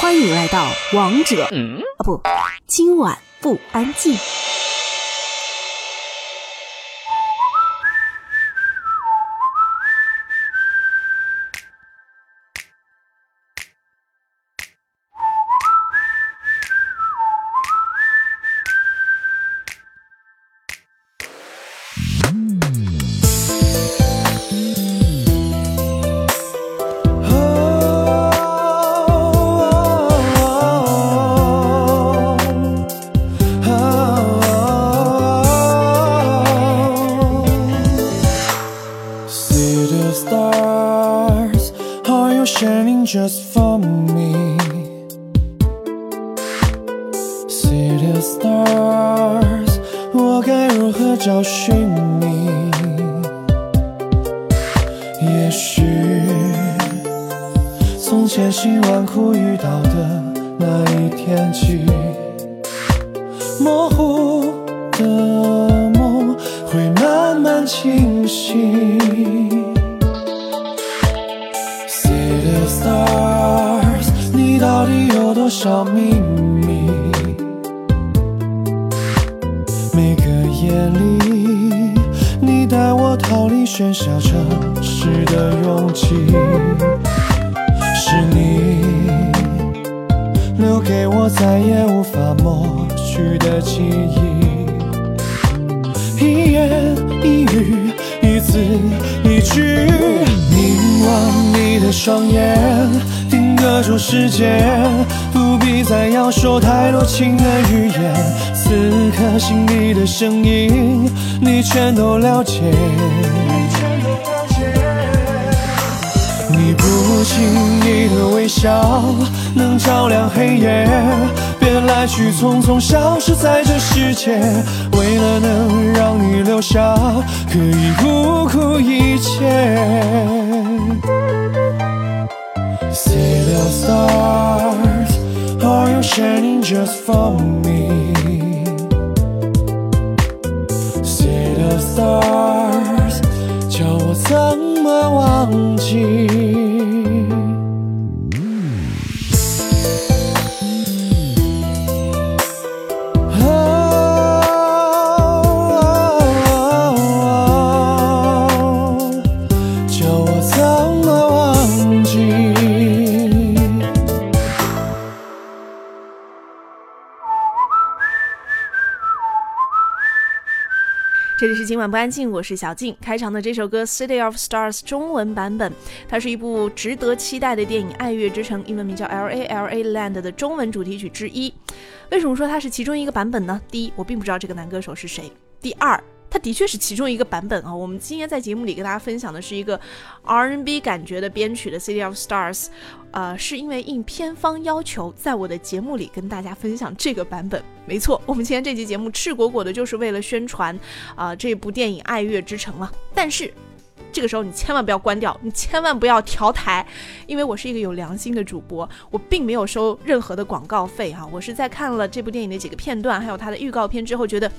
欢迎来到王者啊不，今晚不安静。千辛万苦遇到的那一天起，模糊的梦会慢慢清晰。See the stars，你到底有多少秘密？每个夜里，你带我逃离喧嚣城市的拥挤。是你留给我再也无法抹去的记忆一言一语一字一句凝望你的双眼定格住时间不必再要说太多情的语言。此刻心底的声音你全都了解。不经意的微笑，能照亮黑夜。别来去匆匆，消失在这世界。为了能让你留下，可以不顾一切。See the stars, are you shining just for me? See the stars，叫我怎么忘记？这里是今晚不安静，我是小静。开场的这首歌《City of Stars》中文版本，它是一部值得期待的电影《爱乐之城》，英文名叫《L A L A Land》的中文主题曲之一。为什么说它是其中一个版本呢？第一，我并不知道这个男歌手是谁；第二，它的确是其中一个版本啊！我们今天在节目里跟大家分享的是一个 R&B 感觉的编曲的《City of Stars》，呃，是因为应片方要求，在我的节目里跟大家分享这个版本。没错，我们今天这期节目赤果果的就是为了宣传啊这部电影《爱乐之城》嘛。但是。这个时候你千万不要关掉，你千万不要调台，因为我是一个有良心的主播，我并没有收任何的广告费哈。我是在看了这部电影的几个片段，还有它的预告片之后，觉得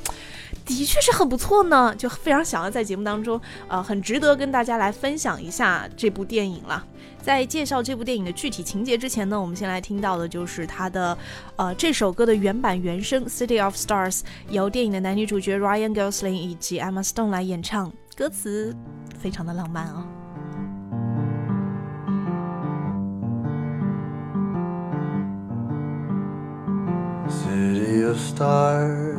的确是很不错呢，就非常想要在节目当中，呃，很值得跟大家来分享一下这部电影了。在介绍这部电影的具体情节之前呢，我们先来听到的就是它的，呃，这首歌的原版原声《City of Stars》，由电影的男女主角 Ryan Gosling 以及 Emma Stone 来演唱。歌词非常的浪漫哦。City of stars,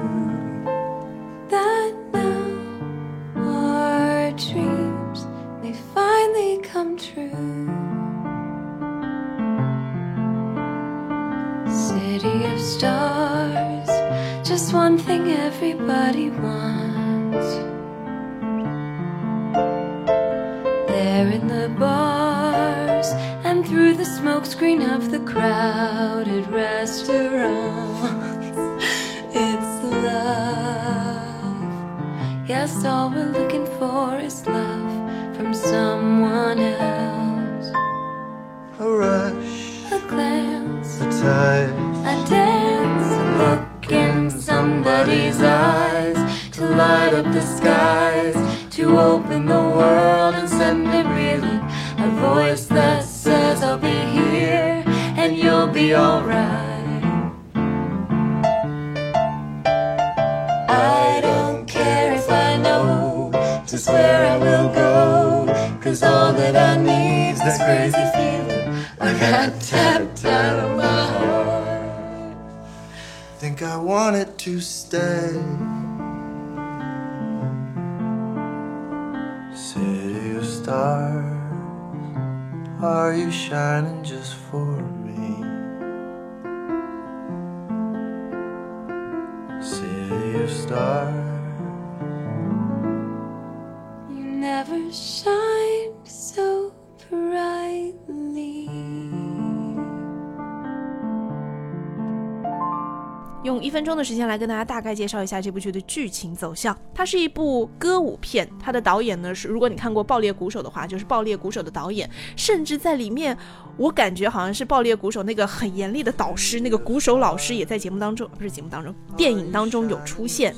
Be alright. I don't care if I know just where I will go. Cause all that I need's this crazy feeling I got tapped out of my heart. think I want it to stay. City of stars, are you shining just for stars. You never shine 用一分钟的时间来跟大家大概介绍一下这部剧的剧情走向。它是一部歌舞片，它的导演呢是，如果你看过《爆裂鼓手》的话，就是《爆裂鼓手》的导演，甚至在里面，我感觉好像是《爆裂鼓手》那个很严厉的导师，那个鼓手老师也在节目当中，不是节目当中，电影当中有出现。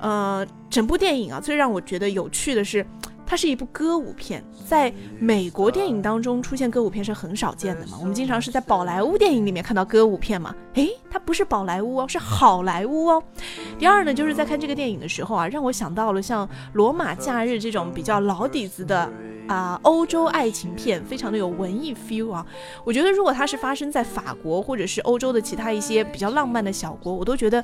呃，整部电影啊，最让我觉得有趣的是。它是一部歌舞片，在美国电影当中出现歌舞片是很少见的嘛。我们经常是在宝莱坞电影里面看到歌舞片嘛。诶，它不是宝莱坞哦，是好莱坞哦。第二呢，就是在看这个电影的时候啊，让我想到了像《罗马假日》这种比较老底子的啊、欧洲爱情片，非常的有文艺 feel 啊。我觉得如果它是发生在法国或者是欧洲的其他一些比较浪漫的小国，我都觉得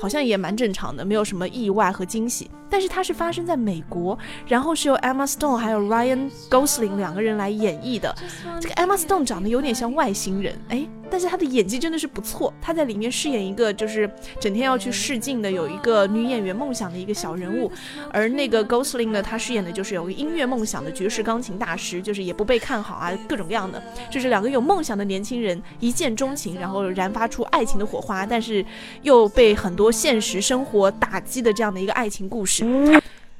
好像也蛮正常的，没有什么意外和惊喜。但是它是发生在美国，然后是由 Emma Stone 还有 Ryan Gosling 两个人来演绎的。这个 Emma Stone 长得有点像外星人，哎，但是她的演技真的是不错。她在里面饰演一个就是整天要去试镜的，有一个女演员梦想的一个小人物，而那个 Gosling 呢，他饰演的就是有个音乐梦想的爵士钢琴大师，就是也不被看好啊，各种各样的，就是两个有梦想的年轻人一见钟情，然后燃发出爱情的火花，但是又被很多现实生活打击的这样的一个爱情故事。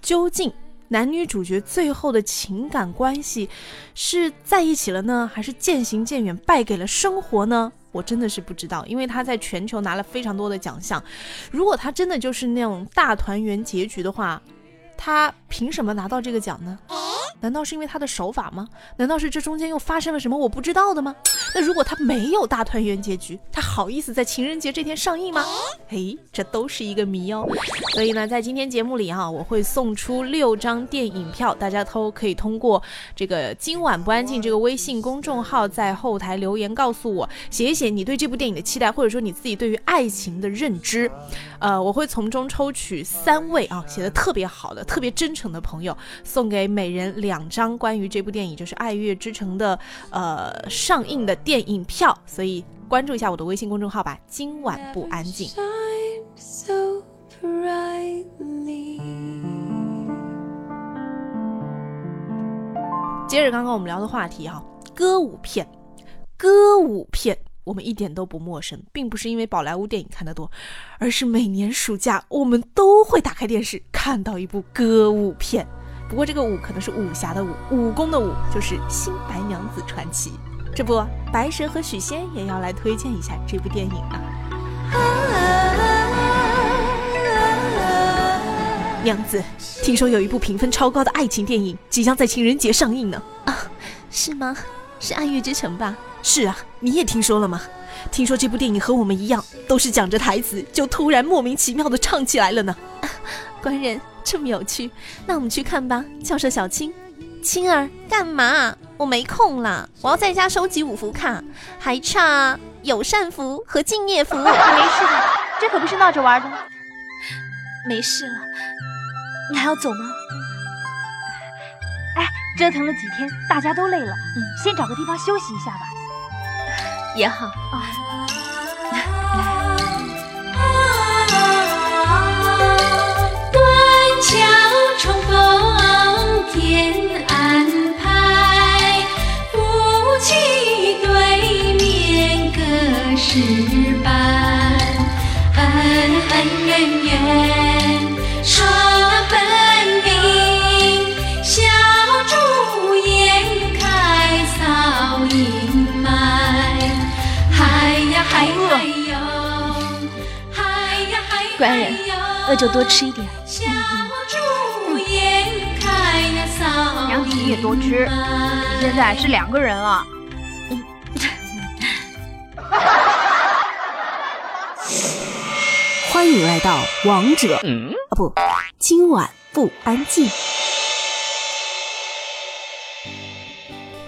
究竟男女主角最后的情感关系是在一起了呢，还是渐行渐远，败给了生活呢？我真的是不知道，因为他在全球拿了非常多的奖项。如果他真的就是那种大团圆结局的话，他凭什么拿到这个奖呢？难道是因为他的手法吗？难道是这中间又发生了什么我不知道的吗？那如果他没有大团圆结局，他好意思在情人节这天上映吗？嘿，这都是一个谜哦。所以呢，在今天节目里啊、我会送出六张电影票，大家都可以通过这个“今晚不安静”这个微信公众号在后台留言告诉我，写一写你对这部电影的期待，或者说你自己对于爱情的认知。呃，我会从中抽取三位啊写的特别好的、特别真诚的朋友，送给每人两张关于这部电影就是《爱乐之城》的呃上映的电影票。所以关注一下我的微信公众号吧，今晚不安静。接着刚刚我们聊的话题哈、歌舞片，歌舞片我们一点都不陌生，并不是因为宝莱坞电影看得多，而是每年暑假我们都会打开电视看到一部歌舞片。不过这个舞可能是武侠的武，武功的武，就是《新白娘子传奇》。这不，白蛇和许仙也要来推荐一下这部电影啊。娘子，听说有一部评分超高的爱情电影即将在情人节上映呢。啊，是吗？是《爱乐之城》吧？是啊，你也听说了吗？听说这部电影和我们一样，都是讲着台词就突然莫名其妙的唱起来了呢。啊、官人这么有趣，那我们去看吧。教授小青，青儿干嘛？我没空啦，我要在家收集五福卡，还差友善福和敬业福。没事的，这可不是闹着玩的。没事了，你还要走吗？哎，折腾了几天，大家都累了，嗯，先找个地方休息一下吧。也好。断桥重逢天安排，不期对面各是那就多吃一点。娘你也多吃，现在是两个人了。欢迎来到王者，啊不，今晚不安静。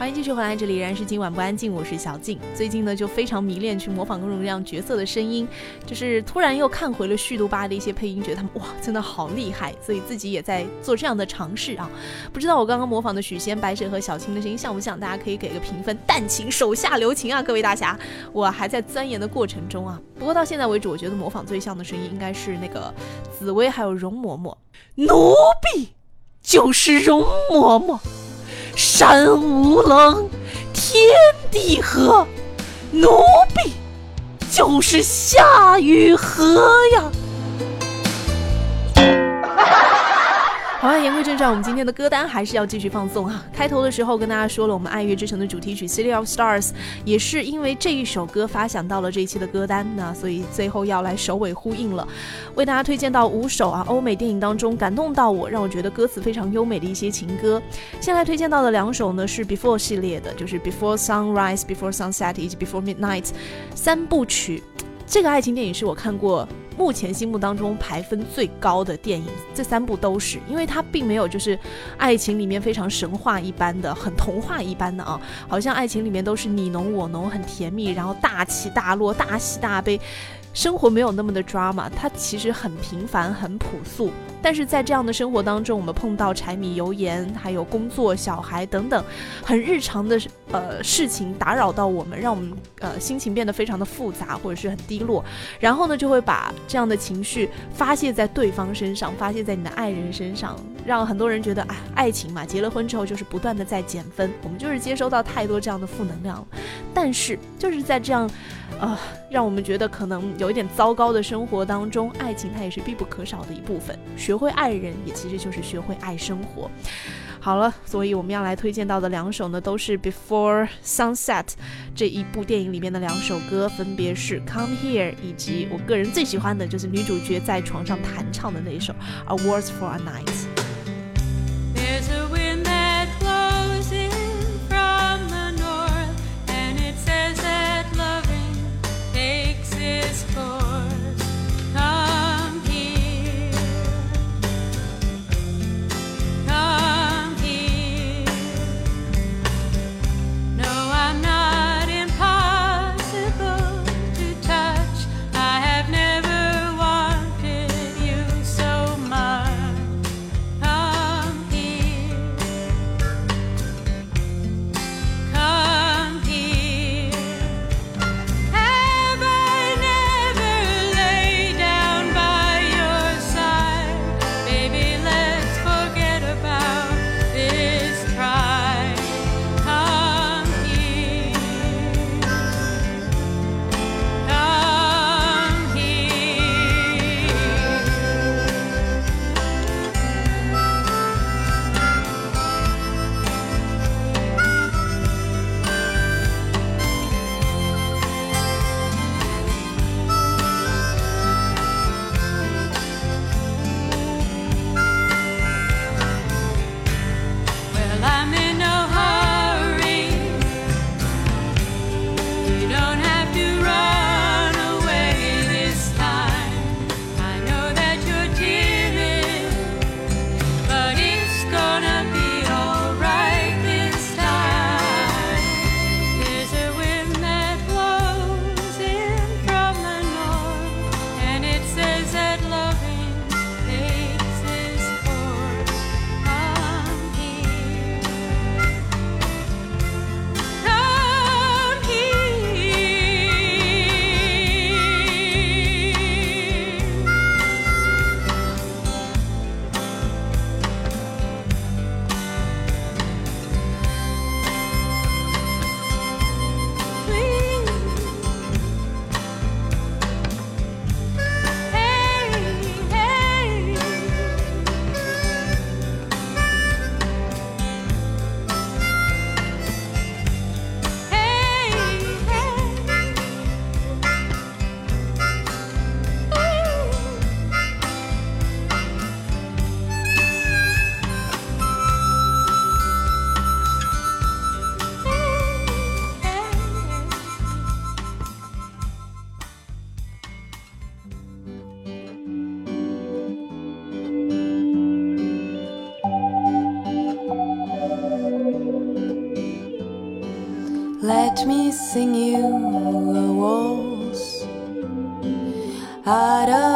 欢迎继续回来，这里依然是今晚不安静，我是小静。最近呢，就非常迷恋去模仿各种各样角色的声音，就是突然又看回了续读吧的一些配音，觉得他们哇，真的好厉害，所以自己也在做这样的尝试啊。不知道我刚刚模仿的许仙、白蛇和小青的声音像不像？大家可以给个评分。但请手下留情啊，各位大侠，我还在钻研的过程中啊。不过到现在为止，我觉得模仿最像的声音应该是那个紫薇还有容嬷嬷。奴婢就是容嬷嬷。山无棱，天地合，奴婢就是夏雨荷呀。好了，言归正传，我们今天的歌单还是要继续放送啊。开头的时候跟大家说了，我们《爱乐之城》的主题曲《City of Stars》也是因为这一首歌发想到了这一期的歌单，那所以最后要来首尾呼应了，为大家推荐到五首啊欧美电影当中感动到我，让我觉得歌词非常优美的一些情歌。先来推荐到的两首呢是 Before 系列的，就是 Before Sunrise、Before Sunset 以及 Before Midnight 三部曲。这个爱情电影是我看过。目前心目当中排分最高的电影，这三部都是，因为它并没有就是爱情里面非常神话一般的、很童话一般的啊，好像爱情里面都是你侬我侬，很甜蜜，然后大起大落、大喜大悲。生活没有那么的 drama，它其实很平凡、很朴素。但是在这样的生活当中，我们碰到柴米油盐，还有工作、小孩等等很日常的呃事情打扰到我们，让我们呃心情变得非常的复杂或者是很低落。然后呢，就会把这样的情绪发泄在对方身上，发泄在你的爱人身上，让很多人觉得啊，爱情嘛，结了婚之后就是不断的在减分。我们就是接收到太多这样的负能量了。但是就是在这样。啊，让我们觉得可能有一点糟糕的生活当中，爱情它也是必不可少的一部分。学会爱人，也其实就是学会爱生活。好了，所以我们要来推荐到的两首呢，都是《Before Sunset》这一部电影里面的两首歌，分别是《Come Here》以及我个人最喜欢的就是女主角在床上弹唱的那一首《A Words for a Night》。Let me sing you a waltz. Out of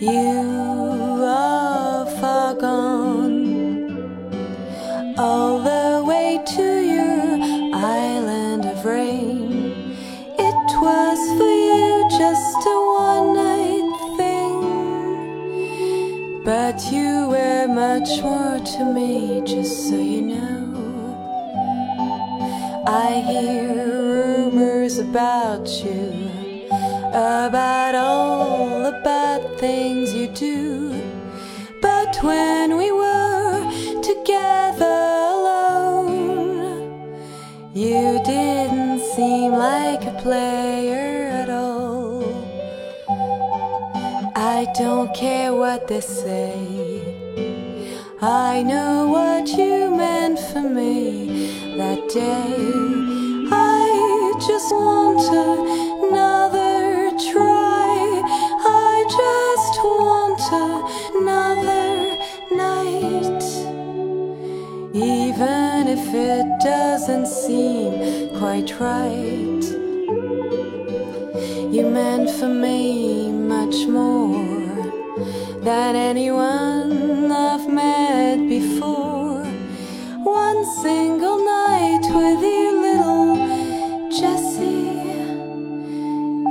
You are far gone. All the way to your island of rain. It was for you just a one night thing. But you were much more to me, just so you know. I hear rumors about you, about all things you do. But when we were together alone, you didn't seem like a player at all. I don't care what they say. I know what you meant for me that day. I just want another it doesn't seem quite right. You meant for me much more than anyone I've met before. One single night with you, little Jessie,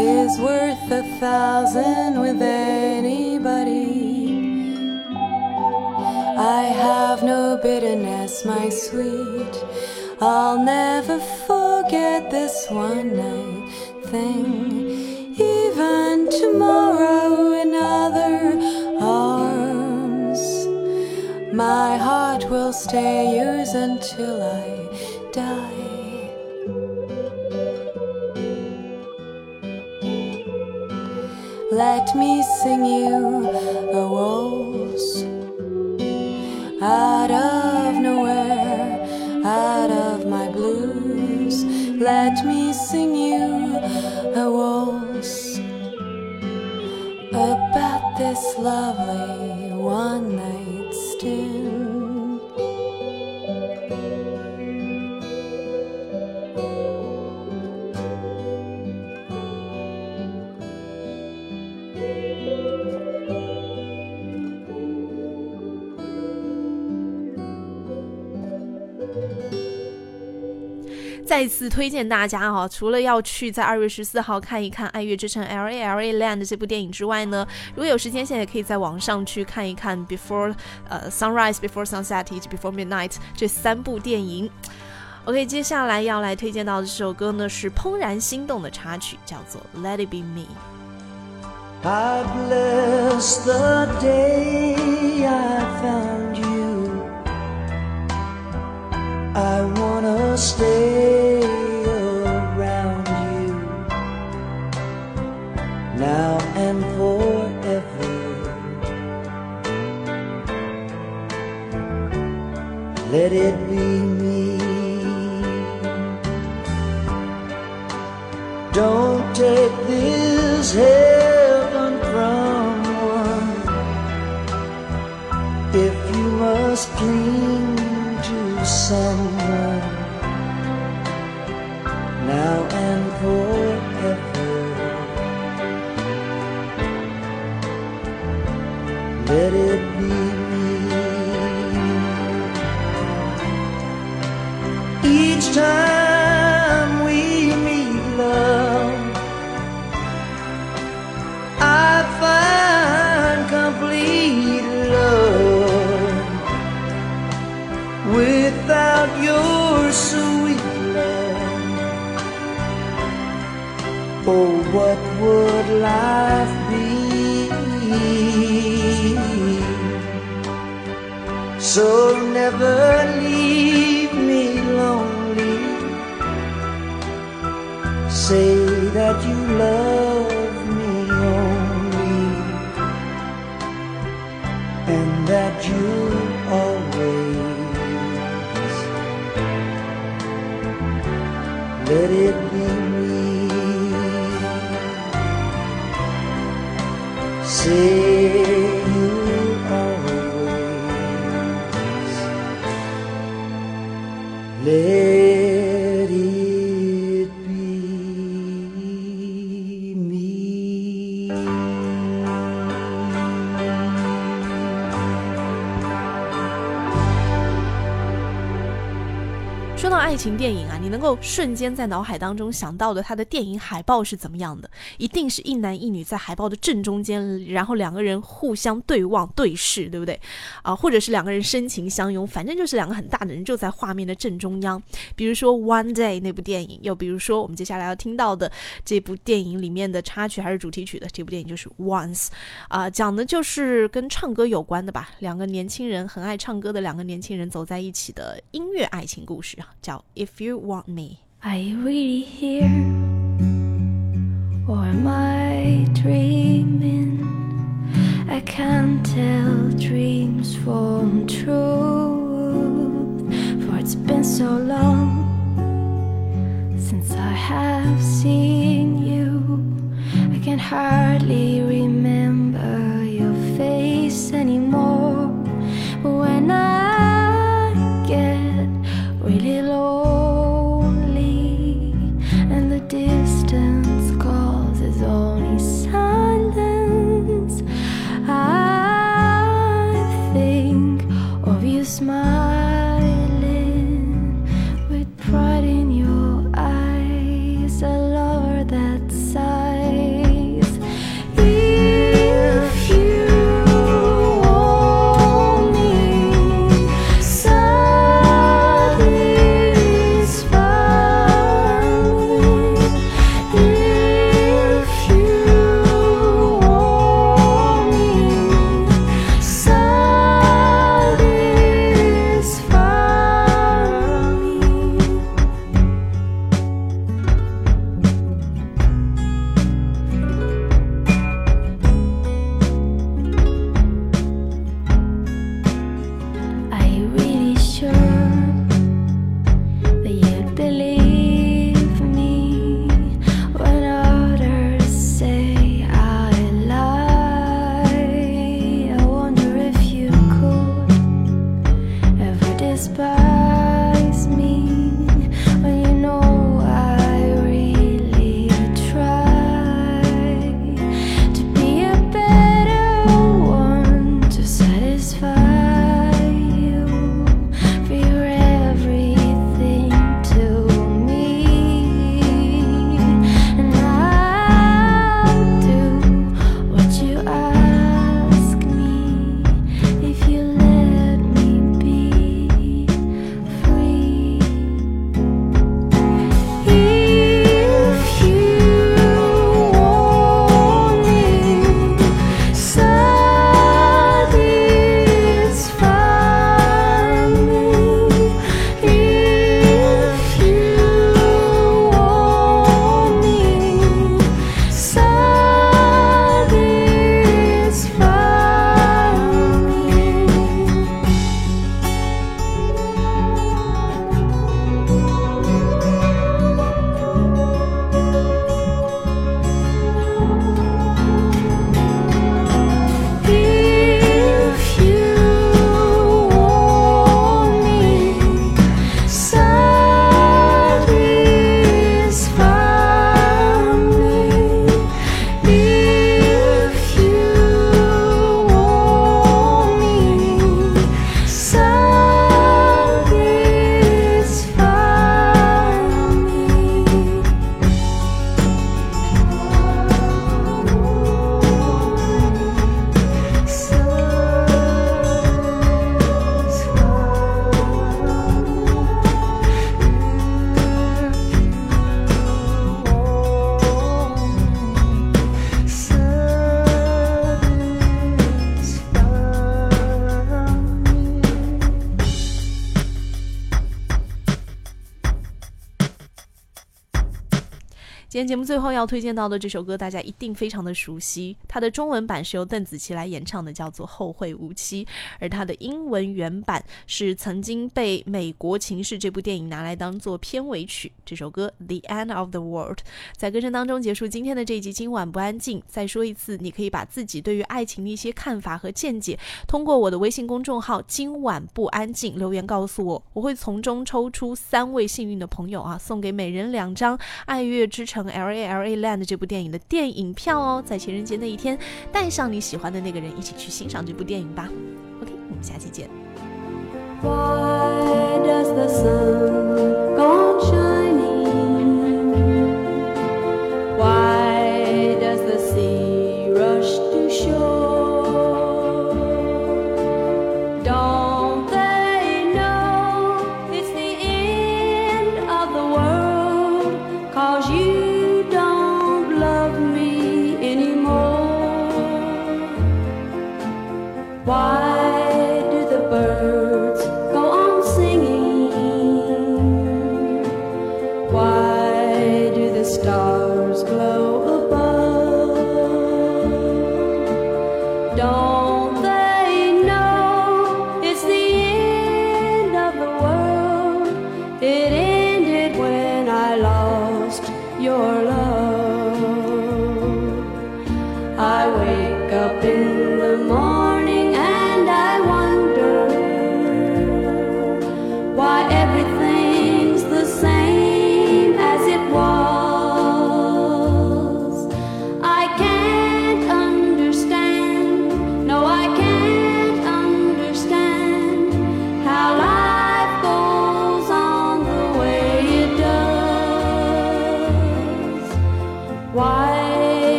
is worth a thousand with anybody. I have no bitterness, my sweet. I'll never forget this one night thing. Even tomorrow in other arms, my heart will stay yours until I die. Let me sing you a waltz Sing you a waltz about this lovely one 再次推荐大家哈、除了要去在二月十四号看一看《爱乐之城 L A L A Land》这部电影之外呢，如果有时间，现在也可以在网上去看一看《Before 呃 Sunrise》、《Before Sunset》以及《Before Midnight》这三部电影。OK，接下来要来推荐到的这首歌呢是《怦然心动》的插曲，叫做《Let It Be Me》。I bless the day I found I wanna stay around you now and forever. Let it be me. Don't take this heaven from one if you must cling somewhere and that you always let it be me. Say 情电影，够瞬间在脑海当中想到的他的电影海报是怎么样的？一定是一男一女在海报的正中间，然后两个人互相对望对视，对不对？啊，或者是两个人深情相拥，反正就是两个很大的人就在画面的正中央。比如说《One Day》那部电影，又比如说我们接下来要听到的这部电影里面的插曲还是主题曲的这部电影就是《Once》，啊，讲的就是跟唱歌有关的吧？两个年轻人很爱唱歌的两个年轻人走在一起的音乐爱情故事啊，叫《If You Want Me》。Are you really here? Or am I dreaming? I can't tell dreams from truth. For it's been so long since I have seen you. I can hardly remember your face anymore. smile. 节目最后要推荐到的这首歌，大家一定非常的熟悉。它的中文版是由邓紫棋来演唱的，叫做《后会无期》，而它的英文原版是曾经被《美国情势》这部电影拿来当做片尾曲。这首歌《The End of the World》在歌声当中结束今天的这一集。今晚不安静，再说一次，你可以把自己对于爱情的一些看法和见解，通过我的微信公众号“今晚不安静”留言告诉我，我会从中抽出三位幸运的朋友啊，送给每人两张。爱乐之城 L A L A Land 这部电影的电影票哦，在情人节那一天，带上你喜欢的那个人一起去欣赏这部电影吧。OK，我们下期见。